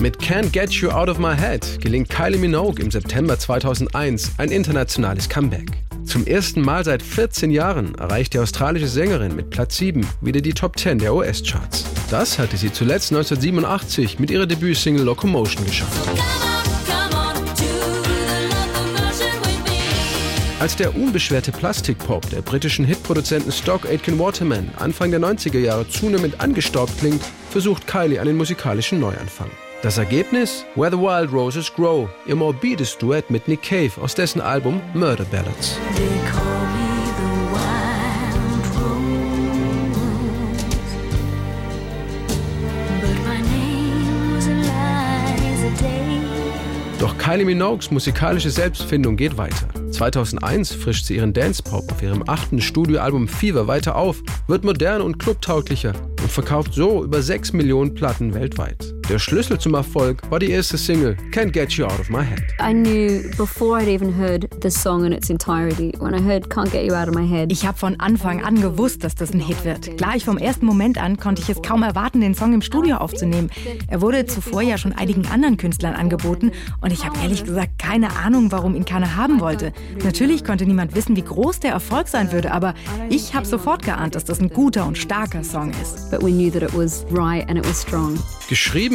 Mit Can't Get You Out of My Head gelingt Kylie Minogue im September 2001 ein internationales Comeback. Zum ersten Mal seit 14 Jahren erreicht die australische Sängerin mit Platz 7 wieder die Top 10 der US-Charts. Das hatte sie zuletzt 1987 mit ihrer Debütsingle Locomotion geschafft. Als der unbeschwerte Plastikpop der britischen Hitproduzenten Stock Aitken Waterman Anfang der 90er Jahre zunehmend angestaubt klingt, versucht Kylie einen musikalischen Neuanfang. Das Ergebnis? Where the Wild Roses Grow, ihr morbides Duett mit Nick Cave aus dessen Album Murder Ballads. Doch Kylie Minogues musikalische Selbstfindung geht weiter. 2001 frischt sie ihren Dance-Pop auf ihrem achten Studioalbum Fever weiter auf, wird modern und clubtauglicher und verkauft so über 6 Millionen Platten weltweit. Der Schlüssel zum Erfolg war die erste Single Can't Get You Out of My Head. I knew before I'd even heard the song in its entirety. When I heard Can't Get You Out of My Head. Ich habe von Anfang an gewusst, dass das ein Hit wird. Gleich vom ersten Moment an konnte ich es kaum erwarten, den Song im Studio aufzunehmen. Er wurde zuvor ja schon einigen anderen Künstlern angeboten und ich habe ehrlich gesagt keine Ahnung, warum ihn keiner haben wollte. Natürlich konnte niemand wissen, wie groß der Erfolg sein würde, aber ich habe sofort geahnt, dass das ein guter und starker Song ist. But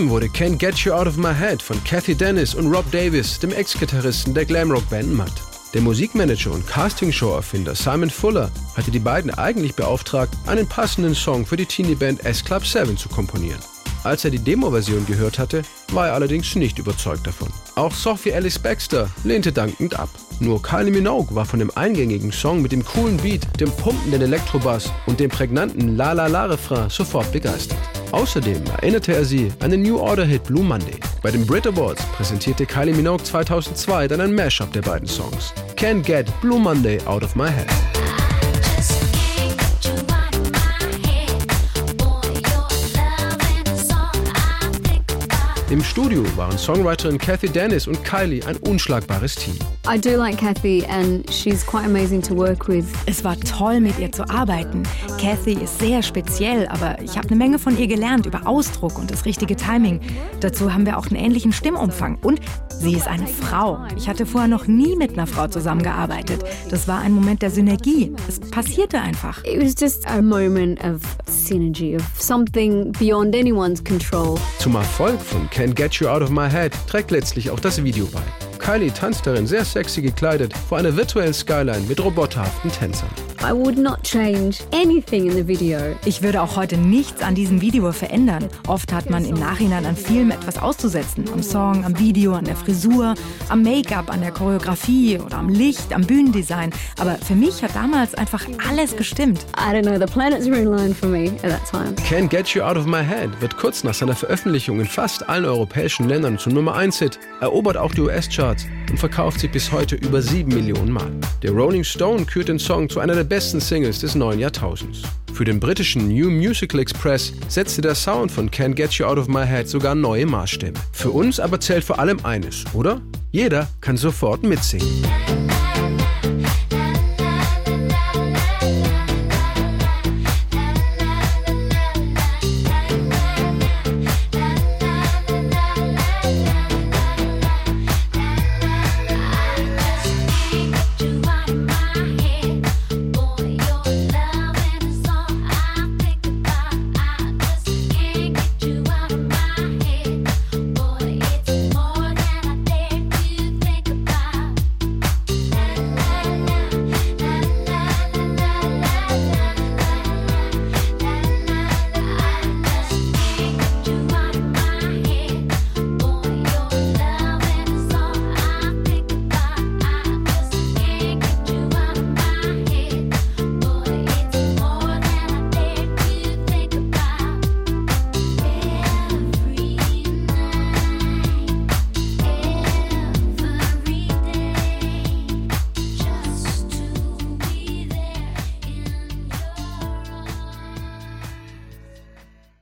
Geschrieben wurde Can't Get You Out of My Head von Kathy Dennis und Rob Davis, dem Ex-Gitarristen der Glamrock-Band Mutt. Der Musikmanager und Castingshow-Erfinder Simon Fuller hatte die beiden eigentlich beauftragt, einen passenden Song für die Teenie-Band S Club 7 zu komponieren. Als er die Demo-Version gehört hatte, war er allerdings nicht überzeugt davon. Auch Sophie Alice Baxter lehnte dankend ab. Nur Kylie Minogue war von dem eingängigen Song mit dem coolen Beat, dem pumpenden Elektrobass und dem prägnanten La La La Refrain sofort begeistert. Außerdem erinnerte er sie an den New Order Hit Blue Monday. Bei den Brit Awards präsentierte Kylie Minogue 2002 dann ein Mashup der beiden Songs. Can't Get Blue Monday Out of My Head. Im Studio waren Songwriterin Kathy Dennis und Kylie ein unschlagbares Team. I do like Kathy and she's quite amazing to work with. Es war toll, mit ihr zu arbeiten. Kathy ist sehr speziell, aber ich habe eine Menge von ihr gelernt über Ausdruck und das richtige Timing. Dazu haben wir auch einen ähnlichen Stimmumfang. Und sie ist eine Frau. Ich hatte vorher noch nie mit einer Frau zusammengearbeitet. Das war ein Moment der Synergie. Es passierte einfach. It was just a moment of synergy, of something beyond anyone's control. Zum Erfolg von Can't Get You Out of My Head trägt letztlich auch das Video bei. Kylie tanzt darin sehr sexy gekleidet vor einer virtuellen Skyline mit roboterhaften Tänzern. I would not change anything in the video. Ich würde auch heute nichts an diesem Video verändern. Oft hat man im Nachhinein an Filmen etwas auszusetzen. Am Song, am Video, an der Frisur, am Make-up, an der Choreografie oder am Licht, am Bühnendesign. Aber für mich hat damals einfach alles gestimmt. I don't know, the planets were in line for me at that time. Can't Get You Out of My Head wird kurz nach seiner Veröffentlichung in fast allen europäischen Ländern zum Nummer 1 Hit, erobert auch die US-Charts und verkauft sich bis heute über 7 Millionen Mal. Der Rolling Stone kürt den Song zu einer der besten Singles des neuen Jahrtausends. Für den britischen New Musical Express setzte der Sound von Can't Get You Out of My Head sogar neue Maßstäbe. Für uns aber zählt vor allem eines, oder? Jeder kann sofort mitsingen.